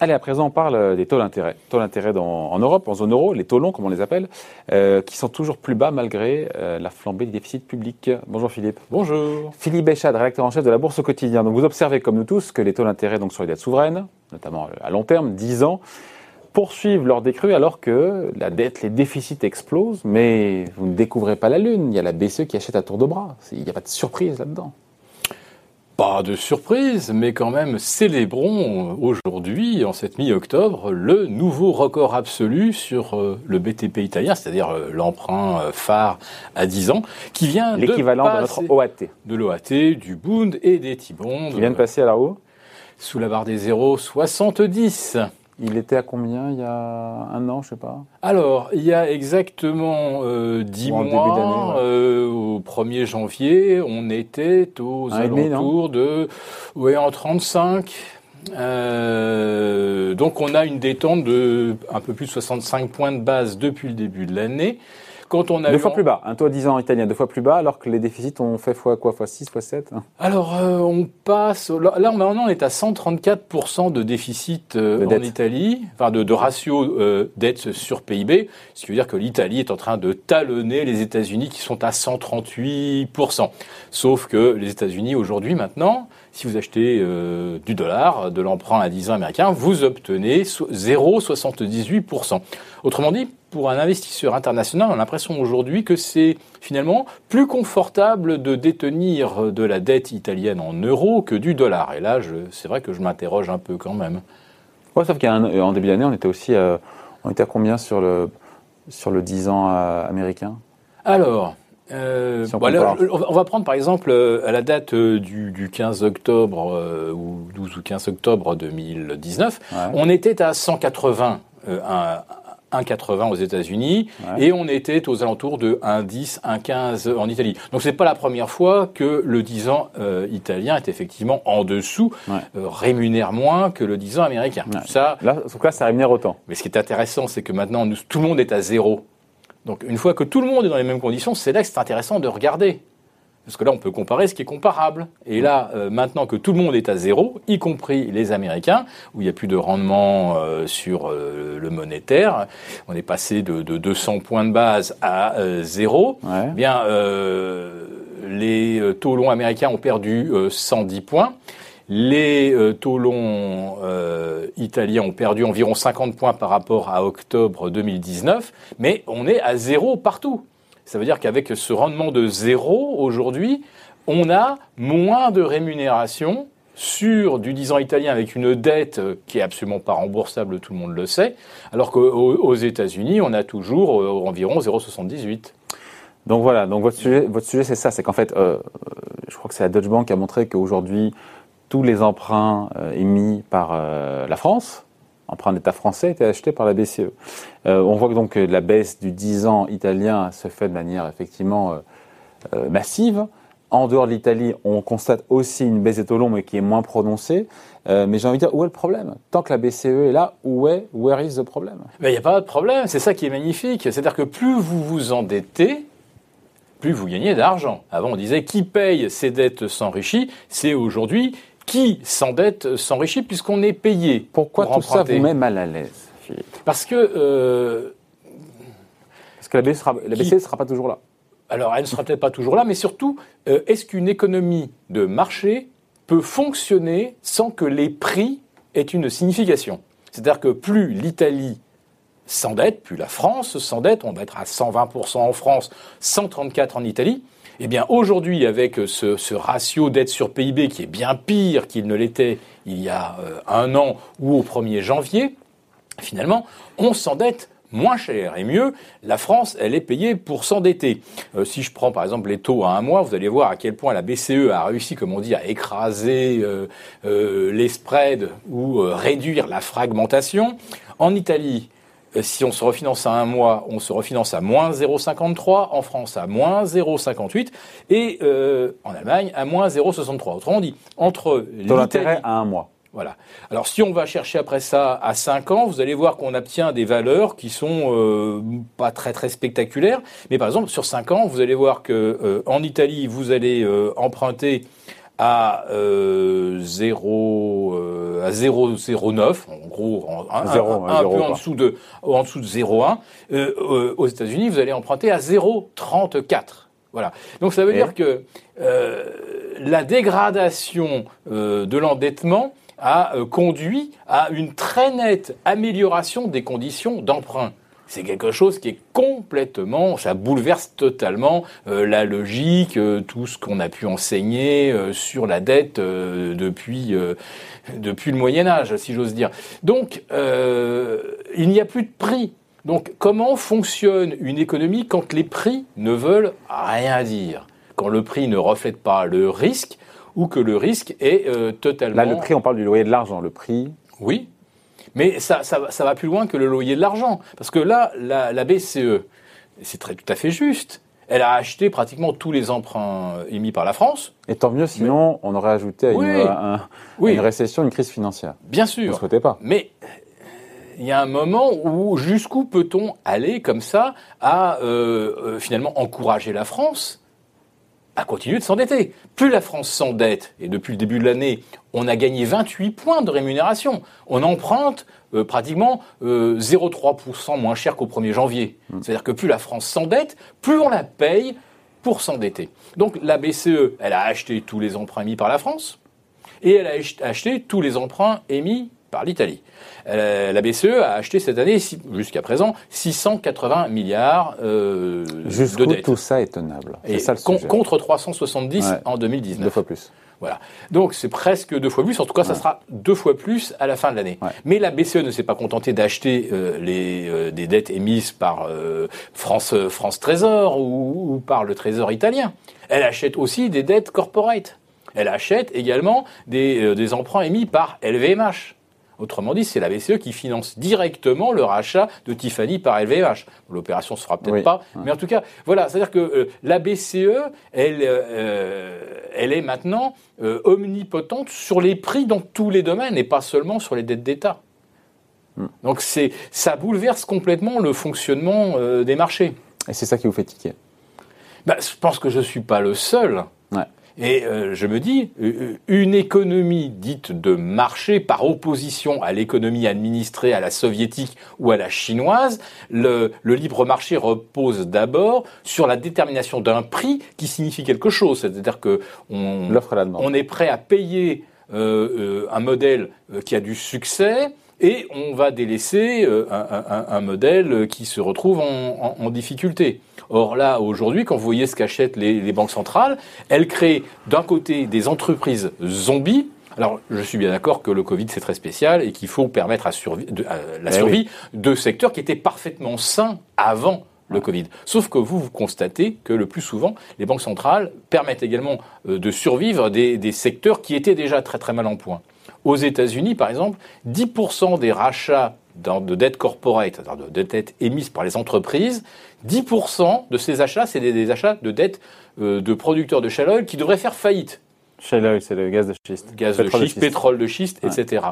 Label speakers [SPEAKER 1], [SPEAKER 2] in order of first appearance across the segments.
[SPEAKER 1] Allez, à présent, on parle des taux d'intérêt. Taux d'intérêt en Europe, en zone euro, les taux longs, comme on les appelle, euh, qui sont toujours plus bas malgré euh, la flambée du déficit public. Bonjour Philippe.
[SPEAKER 2] Bonjour.
[SPEAKER 1] Philippe Béchade, rédacteur en chef de la Bourse au quotidien. Donc vous observez, comme nous tous, que les taux d'intérêt donc, sur les dettes souveraines, notamment à long terme, 10 ans, poursuivent leur décrue alors que la dette, les déficits explosent, mais vous ne découvrez pas la Lune. Il y a la BCE qui achète à tour de bras. Il n'y a pas de surprise là-dedans.
[SPEAKER 2] Pas de surprise, mais quand même célébrons aujourd'hui, en cette mi-octobre, le nouveau record absolu sur euh, le BTP italien, c'est-à-dire euh, l'emprunt euh, phare à 10 ans, qui vient
[SPEAKER 1] l'équivalent de, notre OAT,
[SPEAKER 2] de l'OAT, du Bund et des T-bonds.
[SPEAKER 1] Qui vient de passer à la haut
[SPEAKER 2] Sous la barre des 0,70.
[SPEAKER 1] Il était à combien il y a un an, je sais pas?
[SPEAKER 2] Alors, il y a exactement euh, 10 mois, euh, au 1er janvier, on était aux alentours de ouais, en 35. Euh, donc on a une détente de un peu plus de 65 points de base depuis le début de l'année
[SPEAKER 1] deux fois plus bas, un taux à 10 ans italien deux fois plus bas, alors que les déficits ont fait fois quoi Fois 6, fois 7
[SPEAKER 2] Alors, euh, on passe. Là, maintenant, on est à 134% de déficit euh, en Italie, enfin de, ratio euh, dette sur PIB, ce qui veut dire que l'Italie est en train de talonner les États-Unis qui sont à 138%. Sauf que les États-Unis, aujourd'hui, maintenant, si vous achetez du dollar, de l'emprunt à 10 ans américain, vous obtenez 0,78%. Autrement dit, pour un investisseur international, on a l'impression aujourd'hui que c'est finalement plus confortable de détenir de la dette italienne en euros que du dollar. Et là, c'est vrai que je m'interroge un peu quand même.
[SPEAKER 1] Ouais, sauf qu'en début d'année, on était aussi on était à combien sur le, sur le 10 ans euh, américain?
[SPEAKER 2] Alors, euh, on, va prendre par exemple euh, à la date du, 15 octobre ou 12 ou 15 octobre 2019, on était à 180 1,80 aux États-Unis et on était aux alentours de 1,10, 1,15 en Italie. Donc c'est pas la première fois que le 10 ans euh, italien est effectivement en dessous, euh, rémunère moins que le 10 ans américain.
[SPEAKER 1] Ça, là, en tout cas, ça rémunère autant.
[SPEAKER 2] Mais ce qui est intéressant, c'est que maintenant tout le monde est à zéro. Donc une fois que tout le monde est dans les mêmes conditions, c'est là que c'est intéressant de regarder. Parce que là, on peut comparer ce qui est comparable. Et là, euh, maintenant que tout le monde est à zéro, y compris les Américains, où il n'y a plus de rendement euh, sur euh, le monétaire, on est passé de, 200 points de base à zéro. Eh bien, les taux longs américains ont perdu 110 points. Les taux longs italiens ont perdu environ 50 points par rapport à octobre 2019, mais on est à zéro partout. Ça veut dire qu'avec ce rendement de zéro aujourd'hui, on a moins de rémunération sur du 10 ans italien avec une dette qui est absolument pas remboursable, tout le monde le sait, alors qu'aux États-Unis, on a toujours euh, environ 0,78.
[SPEAKER 1] Donc voilà, donc votre sujet, votre sujet c'est ça, c'est qu'en fait, euh, je crois que c'est la Deutsche Bank qui a montré qu'aujourd'hui, tous les emprunts euh, émis par la France, emprunt d'État français était acheté par la BCE. Euh, on voit donc que la baisse du 10 ans italien se fait de manière effectivement euh, euh, massive. En dehors de l'Italie, on constate aussi une baisse des taux longs, mais qui est moins prononcée. mais j'ai envie de dire, où est le problème? Tant que la BCE est là, où est, where is the problem?
[SPEAKER 2] Il n'y a pas de problème, c'est ça qui est magnifique. C'est-à-dire que plus vous vous endettez, plus vous gagnez d'argent. Avant, on disait qui paye ses dettes s'enrichit? C'est aujourd'hui qui s'endette s'enrichit puisqu'on est payé.
[SPEAKER 1] Pourquoi tout ça vous met mal à l'aise, Philippe
[SPEAKER 2] Parce que. Euh,
[SPEAKER 1] Parce que la BCE ne sera pas toujours là.
[SPEAKER 2] Alors, elle ne sera peut-être pas toujours là, mais surtout, euh, est-ce qu'une économie de marché peut fonctionner sans que les prix aient une signification? C'est-à-dire que plus l'Italie s'endette, plus la France s'endette, on va être à 120% en France, 134% en Italie, eh bien, aujourd'hui, avec ce, ratio dette sur PIB qui est bien pire qu'il ne l'était il y a euh, un an ou au 1er janvier, finalement, on s'endette moins cher. Et mieux, la France, elle est payée pour s'endetter. Euh, si je prends par exemple les taux à un mois, vous allez voir à quel point la BCE a réussi, comme on dit, à écraser euh, les spreads ou réduire la fragmentation. En Italie, si on se refinance à un mois, on se refinance à moins 0,53, en France à moins 0,58 et euh, en Allemagne à moins 0,63. Autrement dit, entre
[SPEAKER 1] l'intérêt à un mois.
[SPEAKER 2] Voilà. Alors si on va chercher après ça à 5 ans, vous allez voir qu'on obtient des valeurs qui sont euh, pas très très spectaculaires. Mais par exemple, sur 5 ans, vous allez voir que euh, en Italie, vous allez euh, emprunter à 0 à 0,09 en gros un,
[SPEAKER 1] Zéro,
[SPEAKER 2] un- un
[SPEAKER 1] zéro,
[SPEAKER 2] peu en
[SPEAKER 1] quoi.
[SPEAKER 2] dessous de en dessous de 0,1 Euh, euh, aux États-Unis vous allez emprunter à 0,34 voilà donc ça veut
[SPEAKER 1] Et
[SPEAKER 2] dire que euh, la dégradation euh, de l'endettement a euh, conduit à une très nette amélioration des conditions d'emprunt. C'est quelque chose qui est complètement, ça bouleverse totalement euh, la logique, euh, tout ce qu'on a pu enseigner euh, sur la dette depuis depuis le Moyen Âge, si j'ose dire. Donc, il n'y a plus de prix. Donc, comment fonctionne une économie quand les prix ne veulent rien dire? Quand le prix ne reflète pas le risque ou que le risque est totalement...
[SPEAKER 1] Là, le prix, on parle du loyer de l'argent. Le prix,
[SPEAKER 2] Oui, mais ça, ça, va- ça va plus loin que le loyer de l'argent. Parce que là, la, la BCE, c'est très tout à fait juste, elle a acheté pratiquement tous les emprunts euh, émis par la France.
[SPEAKER 1] et tant mieux, sinon, on aurait ajouté à une,
[SPEAKER 2] Oui.
[SPEAKER 1] à un- à
[SPEAKER 2] Oui.
[SPEAKER 1] une récession une crise financière.
[SPEAKER 2] Bien
[SPEAKER 1] Vous ne
[SPEAKER 2] sûr.
[SPEAKER 1] souhaitez pas.
[SPEAKER 2] Mais euh, il y a un moment où jusqu'où peut-on aller comme ça à euh, euh, finalement encourager la France à continuer de s'endetter. Plus la France s'endette, et depuis le début de l'année, on a gagné 28 points de rémunération. On emprunte euh, pratiquement euh, 0,3% moins cher qu'au 1er janvier. C'est-à-dire que plus la France s'endette, plus on la paye pour s'endetter. Donc la BCE, elle a acheté tous les emprunts émis par la France et elle a ach- acheté tous les emprunts émis par l'Italie. Euh, la BCE a acheté cette année, si- jusqu'à présent, 680 milliards euh, de dettes.
[SPEAKER 1] tout ça est tenable
[SPEAKER 2] Et
[SPEAKER 1] ça le
[SPEAKER 2] con- contre 370
[SPEAKER 1] Ouais.
[SPEAKER 2] en 2019.
[SPEAKER 1] Deux fois plus.
[SPEAKER 2] Voilà. Donc c'est presque deux fois plus. En tout cas, ça sera deux fois plus à la fin de l'année.
[SPEAKER 1] Ouais.
[SPEAKER 2] Mais la BCE ne s'est pas contentée d'acheter euh, les euh, des dettes émises par euh, France France Trésor ou, ou par le Trésor italien. Elle achète aussi des dettes corporate. Elle achète également des, des emprunts émis par LVMH. Autrement dit, c'est la BCE qui finance directement le rachat de Tiffany par LVMH. L'opération se fera peut-être
[SPEAKER 1] Oui.
[SPEAKER 2] pas, mais en tout cas, voilà, c'est-à-dire que euh, la BCE, elle, euh, elle est maintenant euh, omnipotente sur les prix dans tous les domaines et pas seulement sur les dettes d'État.
[SPEAKER 1] Hmm.
[SPEAKER 2] Donc c'est, ça bouleverse complètement le fonctionnement des marchés.
[SPEAKER 1] Et c'est ça qui vous fait tiquer?
[SPEAKER 2] Bah, je pense que je ne suis pas le seul. Et euh, je me dis, euh, une économie dite de marché par opposition à l'économie administrée à la soviétique ou à la chinoise, le, le libre marché repose d'abord sur la détermination d'un prix qui signifie quelque chose. C'est-à-dire que on, on est prêt à payer euh, euh, un modèle euh, qui a du succès et on va délaisser euh, un, un- un modèle qui se retrouve en, en- en difficulté. Or là, aujourd'hui, quand vous voyez ce qu'achètent les, les banques centrales, elles créent d'un côté des entreprises zombies. Alors, je suis bien d'accord que le Covid, c'est très spécial et qu'il faut permettre à survi- de- à la
[SPEAKER 1] Eh
[SPEAKER 2] survie de secteurs qui étaient parfaitement sains avant le Covid. Sauf que vous, vous constatez que le plus souvent, les banques centrales permettent également euh, de survivre des, des secteurs qui étaient déjà très très mal en point. Aux États-Unis, par exemple, 10% des rachats de dettes corporate, c'est-à-dire de dettes émises par les entreprises, 10% de ces achats, c'est des, des achats de dettes euh, de producteurs de shale oil qui devraient faire faillite
[SPEAKER 1] Shale oil, c'est le gaz de schiste.
[SPEAKER 2] gaz
[SPEAKER 1] Pétrole
[SPEAKER 2] de schiste, pétrole de schiste,
[SPEAKER 1] Ouais.
[SPEAKER 2] etc.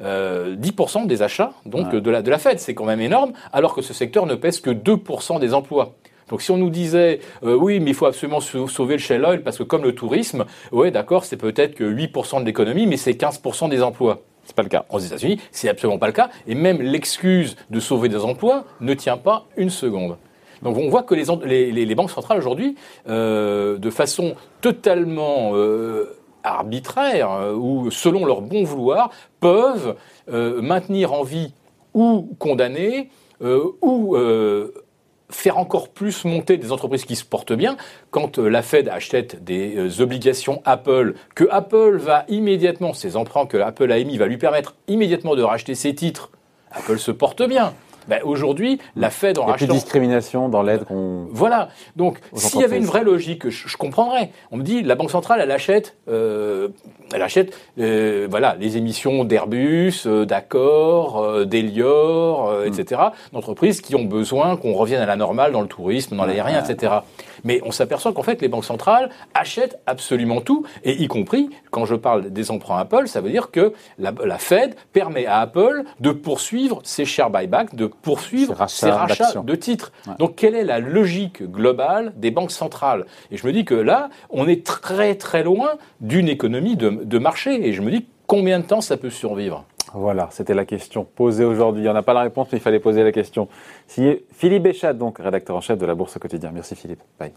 [SPEAKER 2] Euh, 10% des achats donc
[SPEAKER 1] Ouais.
[SPEAKER 2] de, la, de la Fed, c'est quand même énorme, alors que ce secteur ne pèse que 2% des emplois. Donc si on nous disait euh, oui mais il faut absolument sau- sauver le shale oil parce que comme le tourisme, ouais d'accord c'est peut-être que 8% de l'économie mais c'est 15% des emplois.
[SPEAKER 1] C'est pas le cas.
[SPEAKER 2] Aux États-Unis, c'est absolument pas le cas. Et même l'excuse de sauver des emplois ne tient pas une seconde. Donc on voit que les, les- banques centrales aujourd'hui, euh, de façon totalement euh, arbitraire ou selon leur bon vouloir, peuvent maintenir en vie ou condamner ou faire encore plus monter des entreprises qui se portent bien. Quand euh, la Fed achète des euh, obligations Apple, que Apple va immédiatement, ces emprunts que Apple a émis, va lui permettre immédiatement de racheter ses titres, Apple se porte bien. Ben, Aujourd'hui, la Fed en
[SPEAKER 1] Il a plus de discrimination dans l'aide qu'on.
[SPEAKER 2] Voilà. Donc, s'il y avait une vraie logique, je, je comprendrais. On me dit, la Banque centrale, elle achète, euh, elle achète, euh, voilà, les émissions d'Airbus, euh, d'Accor, euh, d'Elior, euh, etc. D'entreprises qui ont besoin qu'on revienne à la normale dans le tourisme, dans l'aérien, etc. Mais on s'aperçoit qu'en fait, les banques centrales achètent absolument tout, et y compris, quand je parle des emprunts Apple, ça veut dire que la, Fed permet à Apple de poursuivre ses share buybacks, de poursuivre ses rachats, de titres. Donc, quelle est la logique globale des banques centrales? Et je me dis que là, on est très très loin d'une économie de, de marché, et je me dis combien de temps ça peut survivre?
[SPEAKER 1] Voilà, c'était la question posée aujourd'hui. Il n'y en a pas la réponse, mais il fallait poser la question. Philippe Béchat, donc rédacteur en chef de la Bourse au quotidien. Merci Philippe. Bye.